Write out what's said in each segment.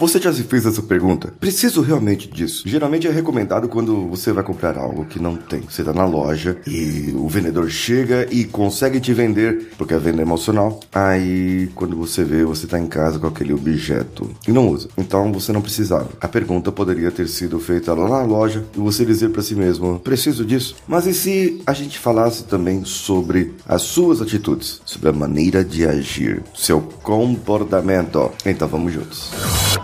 Você já se fez essa pergunta? Preciso realmente disso? Geralmente é recomendado quando você vai comprar algo que não tem. Você tá na loja e o vendedor chega e consegue te vender, porque a venda é emocional. Aí, quando você vê, você tá em casa com aquele objeto e não usa. Então você não precisava. A pergunta poderia ter sido feita lá na loja e você dizer para si mesmo: preciso disso. Mas e se a gente falasse também sobre as suas atitudes, sobre a maneira de agir, seu comportamento? Então vamos juntos.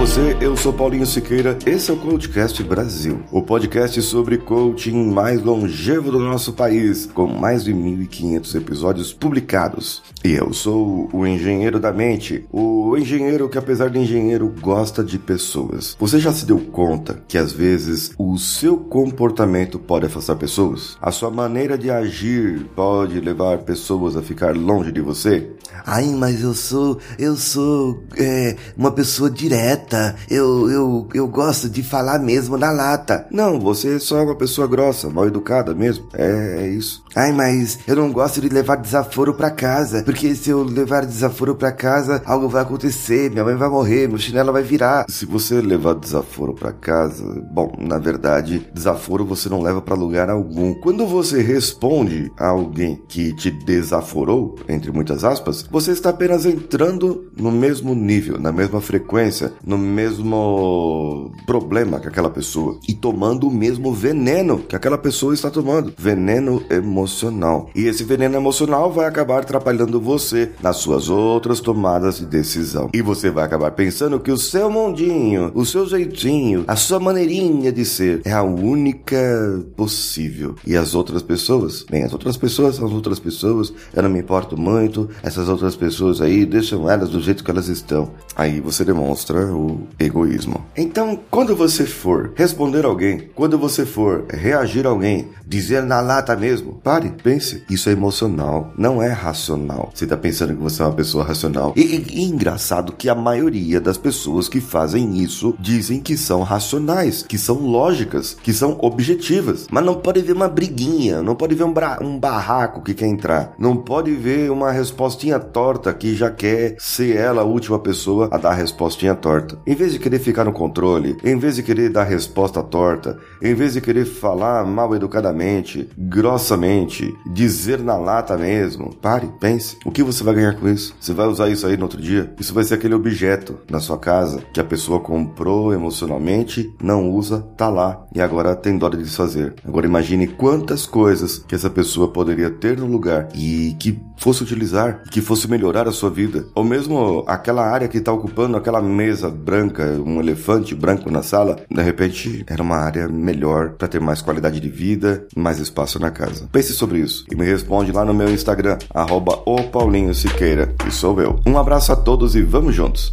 Você, eu sou Paulinho Siqueira, esse é o Coachcast Brasil, o podcast sobre coaching mais longevo do nosso país, com mais de 1.500 episódios publicados. E eu sou o engenheiro da mente, o engenheiro que apesar de engenheiro gosta de pessoas. Você já se deu conta que às vezes o seu comportamento pode afastar pessoas? A sua maneira de agir pode levar pessoas a ficar longe de você? Ai, mas eu sou, eu sou é, uma pessoa direta. Eu, eu, eu gosto de falar mesmo na lata. Não, você só é uma pessoa grossa, mal educada mesmo. É, é isso. Ai, mas eu não gosto de levar desaforo pra casa, porque se eu levar desaforo pra casa, algo vai acontecer, minha mãe vai morrer, meu chinelo vai virar. Se você levar desaforo pra casa, bom, na verdade, desaforo você não leva pra lugar algum. Quando você responde a alguém que te desaforou, entre muitas aspas, você está apenas entrando no mesmo nível, na mesma frequência, no mesmo problema que aquela pessoa e tomando o mesmo veneno que aquela pessoa está tomando. Veneno emocional. E esse veneno emocional vai acabar atrapalhando você nas suas outras tomadas de decisão. E você vai acabar pensando que o seu mundinho, o seu jeitinho, a sua maneirinha de ser é a única possível. E as outras pessoas, bem, as outras pessoas são as outras pessoas, eu não me importo muito, essas outras pessoas aí, deixam elas do jeito que elas estão. Aí você demonstra o egoísmo. Então, quando você for responder alguém, quando você for reagir a alguém, dizer na lata mesmo, pare, pense. Isso é emocional, não é racional. Você tá pensando que você é uma pessoa racional. E, e, e engraçado que a maioria das pessoas que fazem isso dizem que são racionais, que são lógicas, que são objetivas. Mas não pode ver uma briguinha, não pode ver um, um barraco que quer entrar, não pode ver uma respostinha torta que já quer ser ela a última pessoa a dar a respostinha torta. Em vez de querer ficar no controle, em vez de querer dar resposta torta, em vez de querer falar mal educadamente, grossamente, dizer na lata mesmo, pare, pense. O que você vai ganhar com isso? Você vai usar isso aí no outro dia? Isso vai ser aquele objeto na sua casa que a pessoa comprou emocionalmente, não usa, tá lá e agora tem dó de desfazer. Agora imagine quantas coisas que essa pessoa poderia ter no lugar e que fosse utilizar, que fosse melhorar a sua vida. Ou mesmo aquela área que está ocupando aquela mesa branca, um elefante branco na sala, de repente era uma área melhor para ter mais qualidade de vida, mais espaço na casa. Pense sobre isso e me responde lá no meu Instagram, arroba o Paulinho Siqueira, que sou eu. Um abraço a todos e vamos juntos!